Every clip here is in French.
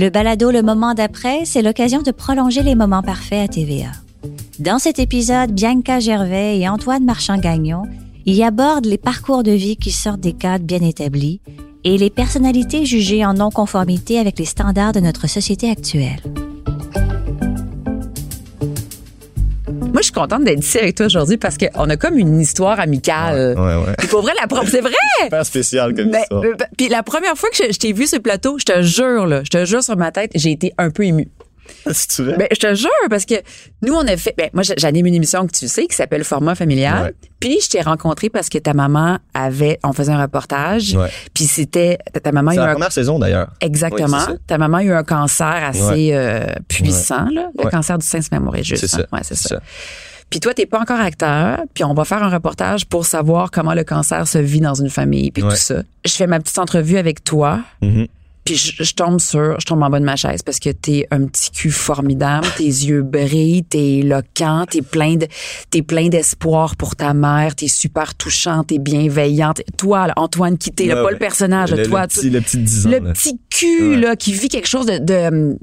Le balado Le Moment d'après, c'est l'occasion de prolonger les moments parfaits à TVA. Dans cet épisode, Bianca Gervais et Antoine Marchand-Gagnon y abordent les parcours de vie qui sortent des cadres bien établis et les personnalités jugées en non-conformité avec les standards de notre société actuelle. Moi, je suis contente d'être ici avec toi aujourd'hui parce qu'on a comme une histoire amicale. Ouais, ouais. Puis pour vrai, la pro- c'est vrai! Super spécial comme histoire. euh, puis la première fois que je, je t'ai vu sur le plateau, je te jure, là, je te jure sur ma tête, j'ai été un peu émue. Si tu veux. Ben, je te jure, parce que nous, on a fait. Ben, moi, j'anime une émission que tu sais qui s'appelle Format familial. Ouais. Puis, je t'ai rencontré parce que ta maman avait. On faisait un reportage. Ouais. Puis, c'était. Ta maman a C'est eu la un. première saison d'ailleurs. Exactement. Oui, ta maman a eu un cancer assez Ouais. euh, puissant, là. Le cancer du sein, si ma juste. C'est hein. ça. Ouais, c'est ça. Puis toi, t'es pas encore acteur, puis on va faire un reportage pour savoir comment le cancer se vit dans une famille, puis tout ça. Je fais ma petite entrevue avec toi, Mhm. Puis je, je tombe sur, je tombe en bas de ma chaise parce que t'es un petit cul formidable, tes yeux brillent, t'es éloquent, t'es plein de, t'es plein d'espoir pour ta mère, t'es super touchant, t'es bienveillant. T'es- Toi, là, Antoine Quitté, là, Ouais, pas ouais. le personnage, le, toi, le tu- petit, le petit 10 ans. le là. petit cul Ouais. là qui vit quelque chose de, de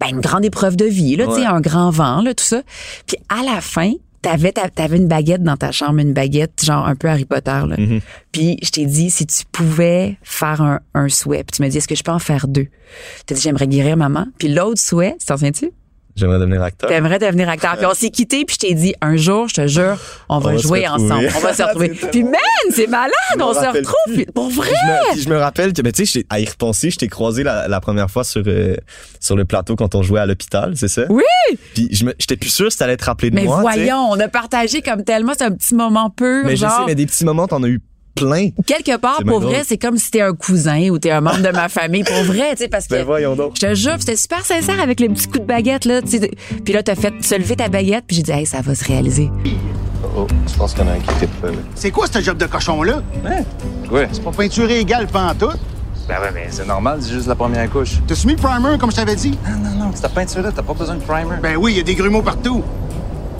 ben, une grande épreuve de vie là, tu Ouais. un grand vent là, tout ça. Puis à la fin, t'avais ta- t'avais une baguette dans ta chambre, une baguette genre un peu Harry Potter là. Mhm. Puis je t'ai dit si tu pouvais faire un, un souhait, puis tu m'as dit est-ce que je peux en faire deux? T'as dit j'aimerais guérir maman. Puis l'autre souhait, tu t'en souviens-tu? J'aimerais devenir acteur. T'aimerais devenir acteur. Puis on s'est quitté, puis je t'ai dit un jour, je te jure, on va jouer ensemble, on va se retrouver. Puis man, c'est malade, on se retrouve plus. pour vrai. Je, me, puis je me rappelle que, ben, tu sais, à y repenser, je t'ai croisé la, la première fois sur, euh, sur le plateau quand on jouait à l'hôpital, c'est ça? Oui. Puis je j'étais plus sûr si t'allais te rappeler de Mais moi. tu sais. voyons, on a partagé comme tellement, c'est un petit moment pur. Mais je sais, mais des petits moments, t'en as eu plein. quelque part, pour vrai, c'est comme si t'es un cousin ou t'es un membre de ma famille. Pour vrai, tu sais, parce que. Ben voyons donc. Je te jure, c'était super sincère avec les petits coups de baguette, là. tu sais. Puis là, t'as fait se lever ta baguette, puis j'ai dit, hey, ça va se réaliser. Oh, je pense qu'il y en a un qui tripe pas, là. C'est quoi ce job de cochon-là? Ouais. C'est pas peinturé égal pantoute? Ben ouais, mais c'est normal, c'est juste la première couche. T'as-tu mis le primer comme je t'avais dit? Non, non, non, c'est ta peinture là, t'as pas besoin de primer. Ben oui, il y a des grumeaux partout.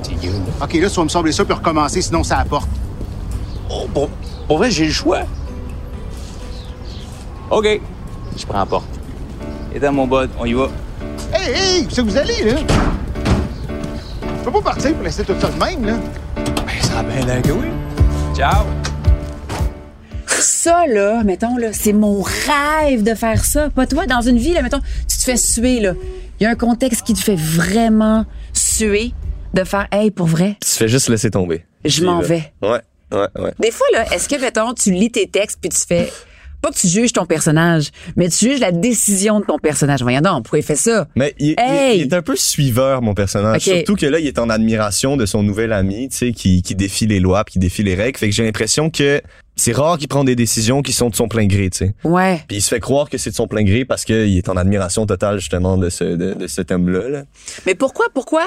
Tigre. OK, là, tu vas me sabler ça puis recommencer, sinon ça apporte. Oh, pour, pour vrai, j'ai le choix. OK. Je prends la porte. Et dans mon bud, on y va. Hey, hey, où c'est que vous allez, là? Je peux pas partir pour laisser tout ça de même, là. Ben, ça a bien l'air que oui. Ciao. Ça, là, mettons, là, c'est mon rêve de faire ça. Pas toi, dans une vie, là, mettons, tu te fais suer, là. Il y a un contexte qui te fait vraiment suer de faire, hey, pour vrai, Tu fais juste laisser tomber. je m'en vais. Ouais, ouais, ouais. Des fois, là, est-ce que, mettons, tu lis tes textes puis tu fais. Pas que tu juges ton personnage, mais tu juges la décision de ton personnage. Voyons donc, pourquoi il fait ça? Mais il, il- Hey! il est un peu suiveur, mon personnage. Surtout que là, il est en admiration de son nouvel ami, tu sais, qui, qui défie les lois, puis qui défie les règles. Fait que j'ai l'impression que c'est rare qu'il prend des décisions qui sont de son plein gré, tu sais. Ouais. Puis il se fait croire que c'est de son plein gré parce qu'il est en admiration totale, justement, de ce, de, de cet homme-là. là. Mais pourquoi, pourquoi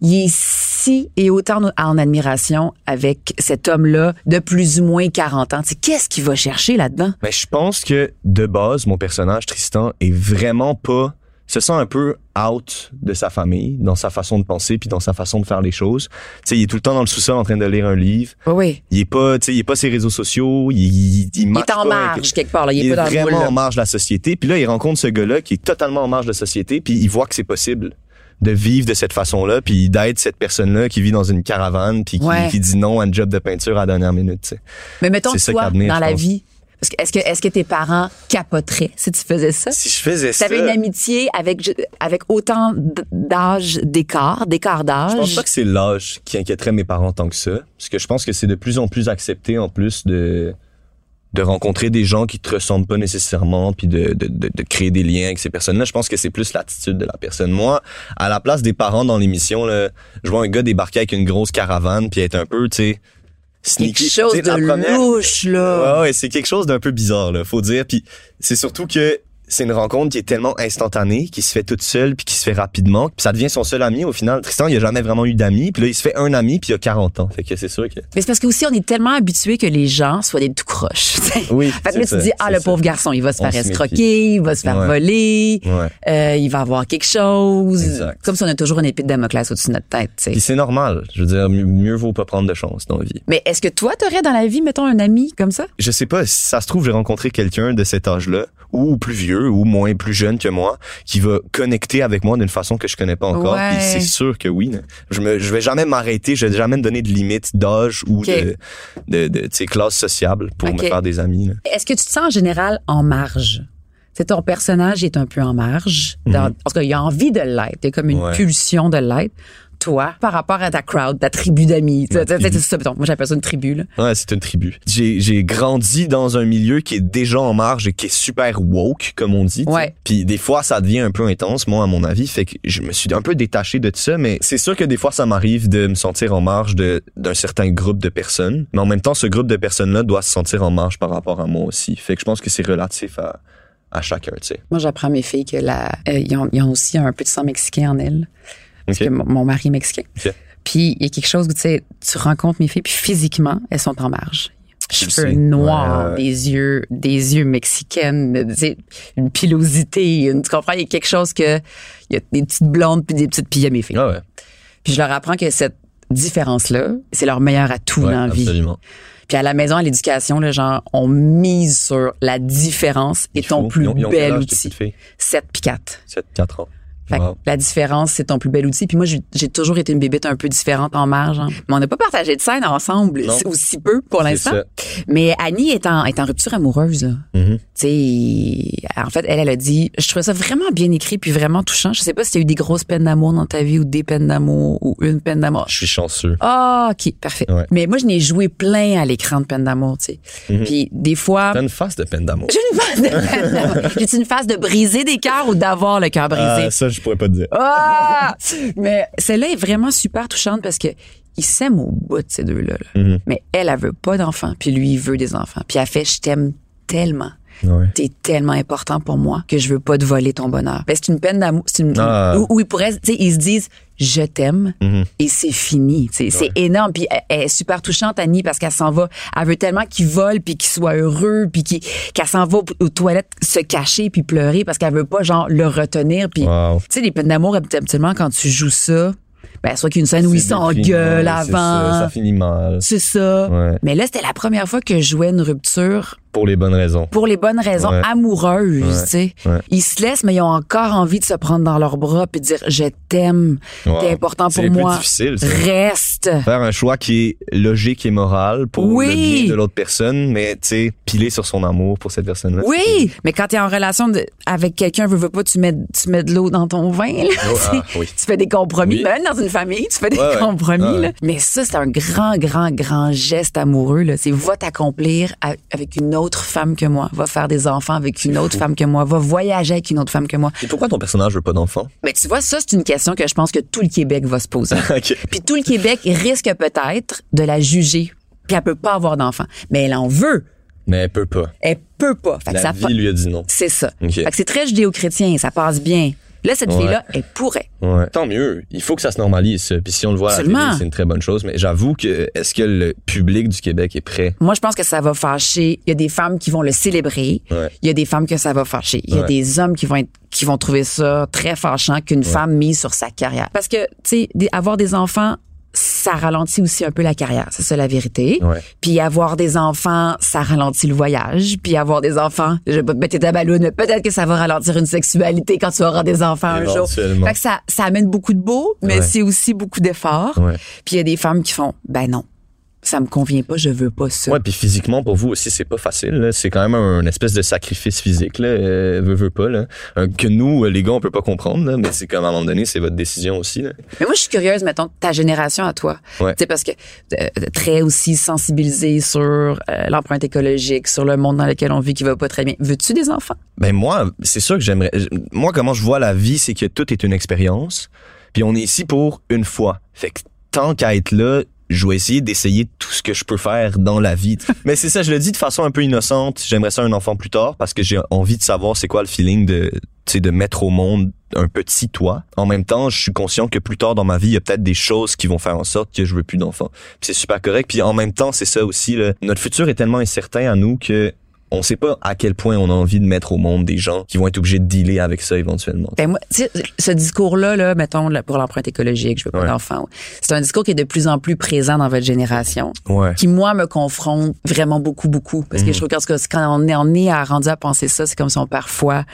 il est si et autant en admiration avec cet homme-là de plus ou moins 40 ans? Qu'est-ce qu'il va chercher là-dedans? Mais je pense que, de base, mon personnage, Tristan, est vraiment pas se sent un peu out de sa famille, dans sa façon de penser puis dans sa façon de faire les choses. Tu sais, il est tout le temps dans le sous-sol en train de lire un livre. Oui. Il est pas, tu sais, il est pas ses réseaux sociaux. Il, il, il, Il est en marge quelque part, là. Il, est est pas dans le moule, vraiment là. en marge de la société. Puis là, il rencontre ce gars-là qui est totalement en marge de la société. Puis il voit que c'est possible de vivre de cette façon-là, puis d'être cette personne-là qui vit dans une caravane, puis qui, Ouais. qui dit non à un job de peinture à la dernière minute. tu sais. Mais mettons, toi, dans la vie, est-ce que, est-ce que tes parents capoteraient si tu faisais ça? Si je faisais Tu ça, avais une amitié avec, avec autant d'âge d'écart, d'écart d'âge? Je pense pas que c'est l'âge qui inquiéterait mes parents tant que ça. Parce que je pense que c'est de plus en plus accepté en plus de de rencontrer des gens qui te ressemblent pas nécessairement puis de, de, de, de créer des liens avec ces personnes-là. Je pense que c'est plus l'attitude de la personne. Moi, à la place des parents dans l'émission, là, je vois un gars débarquer avec une grosse caravane puis être un peu, tu sais, sneaky. Quelque chose de première- louche, là. Ouais, ouais, c'est quelque chose d'un peu bizarre, là, faut dire. Puis c'est surtout que c'est une rencontre qui est tellement instantanée, qui se fait toute seule, puis qui se fait rapidement, puis ça devient son seul ami au final. Tristan, il a jamais vraiment eu d'amis, puis là, il se fait un ami, puis il a 40 ans. Fait que c'est sûr que... Mais c'est parce que aussi, on est tellement habitué que les gens soient des tout croches. Oui, Fait que là, tu te dis, ça, ah, le ça. pauvre garçon, il va se faire escroquer, il va se faire Ouais. voler, Ouais. euh, il va avoir quelque chose. Exact. Comme si on a toujours une épée de Damoclès au-dessus de notre tête. Puis c'est normal. Je veux dire, mieux, mieux vaut pas prendre de chance dans la vie. Mais est-ce que toi, t'aurais dans la vie, mettons, un ami comme ça? Je sais pas, si ça se trouve, j'ai rencontré quelqu'un de cet âge-là, ou plus vieux ou moins plus jeune que moi qui va connecter avec moi d'une façon que je connais pas encore. Ouais. Puis c'est sûr que oui. Je me je vais jamais m'arrêter, je vais jamais me donner de limite d'âge ou de de de classe sociable pour me faire des amis. Est-ce que tu te sens en général en marge? C'est ton personnage est un peu en marge. Dans, Parce qu'il a envie de l'être. Il y a comme une. Ouais. pulsion de l'être. Toi, par rapport à ta crowd, ta tribu d'amis. Moi, j'appelle ça une tribu. Là. Ouais, c'est une tribu. J'ai j'ai grandi dans un milieu qui est déjà en marge et qui est super woke comme on dit. Ouais. Puis des fois ça devient un peu intense moi à mon avis, fait que je me suis un peu détaché de tout ça mais c'est sûr que des fois ça m'arrive de me sentir en marge de d'un certain groupe de personnes, mais en même temps ce groupe de personnes là doit se sentir en marge par rapport à moi aussi. Fait que je pense que c'est relatif à à chacun, tu sais. Moi, j'apprends à mes filles que la, euh, ils, ont, ils ont aussi un peu de sang mexicain en elles. Parce que mon, mari est mexicain. Puis il y a quelque chose où tu sais, tu rencontres mes filles, puis physiquement, elles sont en marge. Le Cheveux noirs, Ouais, des yeux, des yeux mexicaines, une pilosité, une- tu comprends? Il y a quelque chose que, il y a des petites blondes puis des petites pilles à mes filles. Ah ouais. Puis je leur apprends que cette différence-là, c'est leur meilleur atout Ouais, dans la vie. absolument. Puis à la maison, à l'éducation, là, genre, on mise sur la différence et ton plus Ils ont- ils ont quel bel outil. petites filles? 7 puis 4. 7 4 ans. Fait que la différence, c'est ton plus bel outil. Puis moi, j'ai toujours été une bébête un peu différente en marge. hein. Mais on n'a pas partagé de scène ensemble, aussi peu pour l'instant. Mais Annie est en, est en rupture amoureuse. là. Mhm. En fait, elle, elle a dit, je trouvais ça vraiment bien écrit puis vraiment touchant. Je sais pas si tu as eu des grosses peines d'amour dans ta vie ou des peines d'amour ou une peine d'amour. Je suis chanceux. Ah, ok, parfait. Ouais. Mais moi, je n'ai joué plein à l'écran de peine d'amour, tu sais. Mhm. Puis des fois, T'as une face de peine d'amour. j'ai une phase de peine d'amour. J'ai une phase de briser des cœurs ou d'avoir le cœur brisé? Ah, ça je pourrais pas te dire. Ah! Mais celle-là est vraiment super touchante parce que ils s'aiment au bout de ces deux-là. là. Mhm. Mais elle, elle veut pas d'enfants, puis lui, il veut des enfants. Puis elle fait, je t'aime tellement. Ouais. T'es tellement important pour moi que je veux pas te voler ton bonheur. Ben, c'est une peine d'amour. C'est une, Ah. où, où ils pourraient, tu sais, ils se disent, je t'aime Mhm. et c'est fini. C'est énorme. Puis elle, elle est super touchante, Annie, parce qu'elle s'en va. Elle veut tellement qu'il vole puis qu'il soit heureux puis qu'il- qu'elle s'en va aux toilettes se cacher puis pleurer parce qu'elle veut pas, genre, le retenir. Puis Wow. tu sais, les peines d'amour, habituellement, quand tu joues ça, ben, soit qu'il y a une scène où ils s'engueulent ouais, c'est ça, avant. Ça finit mal. C'est ça. Ouais. Mais là, c'était la première fois que je jouais une rupture Pour les bonnes raisons. pour les bonnes raisons Ouais. amoureuses, Ouais. tu sais. Ouais. Ils se laissent, mais ils ont encore envie de se prendre dans leurs bras puis de dire je t'aime, Wow. t'es important C'est pour plus moi. difficile, ça. Reste. Faire un choix qui est logique et moral pour Oui. le bien de l'autre personne, mais tu sais, piler sur son amour pour cette personne-là. Oui, mais quand tu es en relation de- avec quelqu'un, veux, veux pas, tu mets, tu mets de l'eau dans ton vin. Là, Oh, ah, oui. Tu fais des compromis. Oui. Même dans une famille, tu fais des compromis. Ah, là. Mais ça, c'est un grand, grand, grand geste amoureux. là. C'est va t'accomplir avec une autre femme que moi. Va faire des enfants avec une autre femme que moi. Va voyager avec une autre femme que moi. Et pourquoi ton personnage veut pas d'enfant? Mais tu vois, ça, c'est une question que je pense que tout le Québec va se poser. Puis tout le Québec risque peut-être de la juger. Puis elle peut pas avoir d'enfant. Mais elle en veut. Mais elle peut pas. Elle peut pas. Fait que La ça vie lui a dit non. C'est ça. Fait que c'est très judéo-chrétien. Ça passe bien. Là, cette Ouais. fille-là, elle pourrait. Ouais. Tant mieux. Il faut que ça se normalise. ça. Puis si on le voit à la télé, c'est une très bonne chose. Mais j'avoue que est-ce que le public du Québec est prêt? Moi, je pense que ça va fâcher. Il y a des femmes qui vont le célébrer. Ouais. Il y a des femmes que ça va fâcher. Il y a Ouais. des hommes qui vont être, qui vont trouver ça très fâchant qu'une femme mise sur sa carrière. Parce que, tu sais, avoir des enfants, ça ralentit aussi un peu la carrière. C'est ça la vérité. Ouais. Puis avoir des enfants, ça ralentit le voyage. Puis avoir des enfants, je vais pas te mettre ta balloune, mais peut-être que ça va ralentir une sexualité quand tu auras des enfants un jour. Fait que ça, ça amène beaucoup de beau, mais Ouais. c'est aussi beaucoup d'efforts. Ouais. Puis il y a des femmes qui font, ben non, ça me convient pas, je veux pas ça. Ouais, puis physiquement pour vous aussi c'est pas facile. C'est quand même un, espèce de sacrifice physique là, euh, veut veut pas là, Un- que nous euh, les gars on peut pas comprendre là, mais c'est comme à un moment donné c'est votre décision aussi là. Mais moi, je suis curieuse, mettons, ta génération à toi. Ouais. Tu sais, parce que euh, très aussi sensibilisée sur euh, l'empreinte écologique, sur le monde dans lequel on vit qui va pas très bien. Veux-tu des enfants? Ben moi c'est sûr que j'aimerais. Moi comment je vois la vie c'est que tout est une expérience. Puis on est ici pour une fois. Fait que tant qu'à être là je vais essayer d'essayer tout ce que je peux faire dans la vie. Mais c'est ça, je le dis de façon un peu innocente. J'aimerais ça un enfant plus tard parce que j'ai envie de savoir c'est quoi le feeling de, tu sais, de mettre au monde un petit toi. En même temps, je suis conscient que plus tard dans ma vie, il y a peut-être des choses qui vont faire en sorte que je veux plus d'enfants. C'est super correct. Puis en même temps, c'est ça aussi. Là, notre futur est tellement incertain à nous que on sait pas à quel point on a envie de mettre au monde des gens qui vont être obligés de dealer avec ça éventuellement. Ben moi, ce discours-là, là, mettons, pour l'empreinte écologique, je veux pas Ouais. d'enfants, c'est un discours qui est de plus en plus présent dans votre génération, Ouais. qui, moi, me confronte vraiment beaucoup, beaucoup. Parce Mhm. que je trouve que quand on est, on est à, rendu à penser ça, c'est comme si on perd foi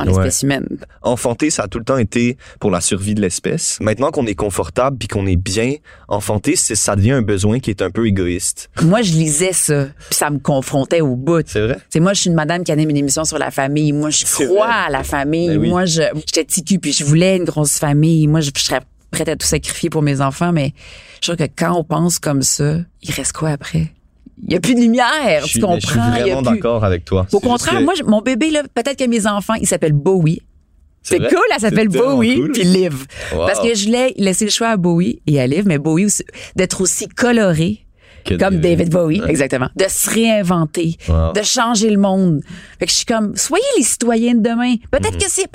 en Ouais. l'espèce humaine. Enfanter, ça a tout le temps été pour la survie de l'espèce. Maintenant qu'on est confortable puis qu'on est bien, enfanter, c'est, ça devient un besoin qui est un peu égoïste. Moi, je lisais ça, puis ça me confrontait au bout. C'est vrai? C'est moi, je suis une madame qui anime une émission sur la famille. Moi, je C'est crois vrai. à la famille. Ben oui. Moi, je, j'étais ticu puis je voulais une grosse famille. Moi, je, je serais prête à tout sacrifier pour mes enfants, mais je trouve que quand on pense comme ça, il reste quoi après? Il y a plus de lumière, Je tu mais je suis comprends? Il y a vraiment plus- d'accord avec toi. Au contraire, que- moi, mon bébé, là, peut-être que mes enfants, il s'appelle Bowie. C'est cool, elle s'appelle Bowie, cool. puis Liv. Wow. Parce que je l'ai laissé le choix à Bowie et à Liv, mais Bowie aussi, d'être aussi coloré Que comme David Bowie, Ouais. exactement. De se réinventer, Wow. de changer le monde. Fait que je suis comme, soyez les citoyens de demain. Peut-être Mm-hmm. que c'est,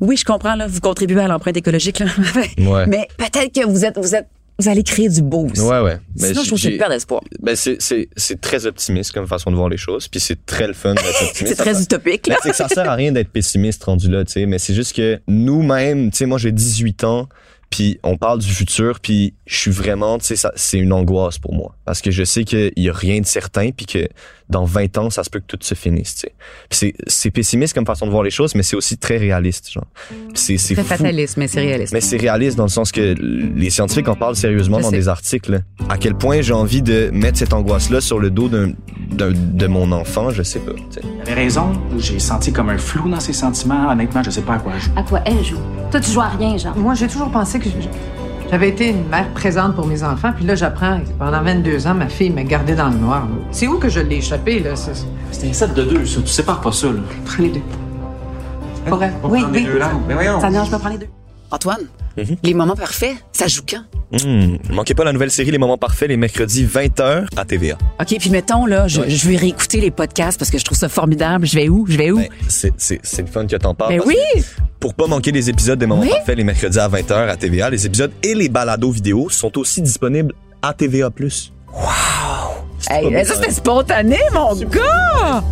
oui, je comprends, là, vous contribuez à l'empreinte écologique, là. Ouais. Mais peut-être que vous êtes, vous êtes, vous allez créer du beau aussi. Ouais, ouais. Mais Sinon, je trouve que c'est d'espoir. Ben c'est, c'est, c'est très optimiste comme façon de voir les choses, puis c'est très le fun d'être optimiste. C'est très Ça- utopique, Ben, là. que ça sert à rien d'être pessimiste rendu là, tu sais, mais c'est juste que nous-mêmes, tu sais, moi j'ai 18 ans, puis on parle du futur, puis je suis vraiment, tu sais, c'est une angoisse pour moi, parce que je sais qu'il y a rien de certain, puis que dans 20 ans, ça se peut que tout se finisse, tu sais. Puis c'est, pessimiste comme façon de voir les choses, mais c'est aussi très réaliste, genre. C'est, c'est Très fou. fataliste, mais c'est réaliste. Mais c'est réaliste dans le sens que les scientifiques en parlent sérieusement Je dans sais. des articles. À quel point j'ai envie de mettre cette angoisse-là sur le dos d'un, de mon enfant, je sais pas. tu sais. Elle avait raison, j'ai senti comme un flou dans ses sentiments. Honnêtement, je sais pas à quoi jouer. À quoi elle joue? Toi, tu joues à rien, genre. Moi, j'ai toujours pensé que je- j'avais été une mère présente pour mes enfants, puis là, j'apprends que pendant 22 ans, ma fille m'a gardée dans le noir. C'est où que je l'ai échappé, là? C'est- C'était un set de deux, ça. Tu sépares pas ça, là. Prends les deux. On va Oui, les deux. Ben voyons. Ça non, je peux prendre les deux. Antoine, Mhm. les moments parfaits, ça joue quand? Hmm. Manquez pas la nouvelle série Les Moments Parfaits les mercredis 20h à TVA. OK, puis mettons, là, je, je vais réécouter les podcasts parce que je trouve ça formidable. Je vais où? Je vais où? Ben, c'est, le fun que t'en parles. Ben oui! Pour pas manquer les épisodes des Moments Oui. Parfaits les mercredis à 20h à TVA, les épisodes et les balados vidéo sont aussi disponibles à TVA+. Hey, ça, c'était spontané, mon gars!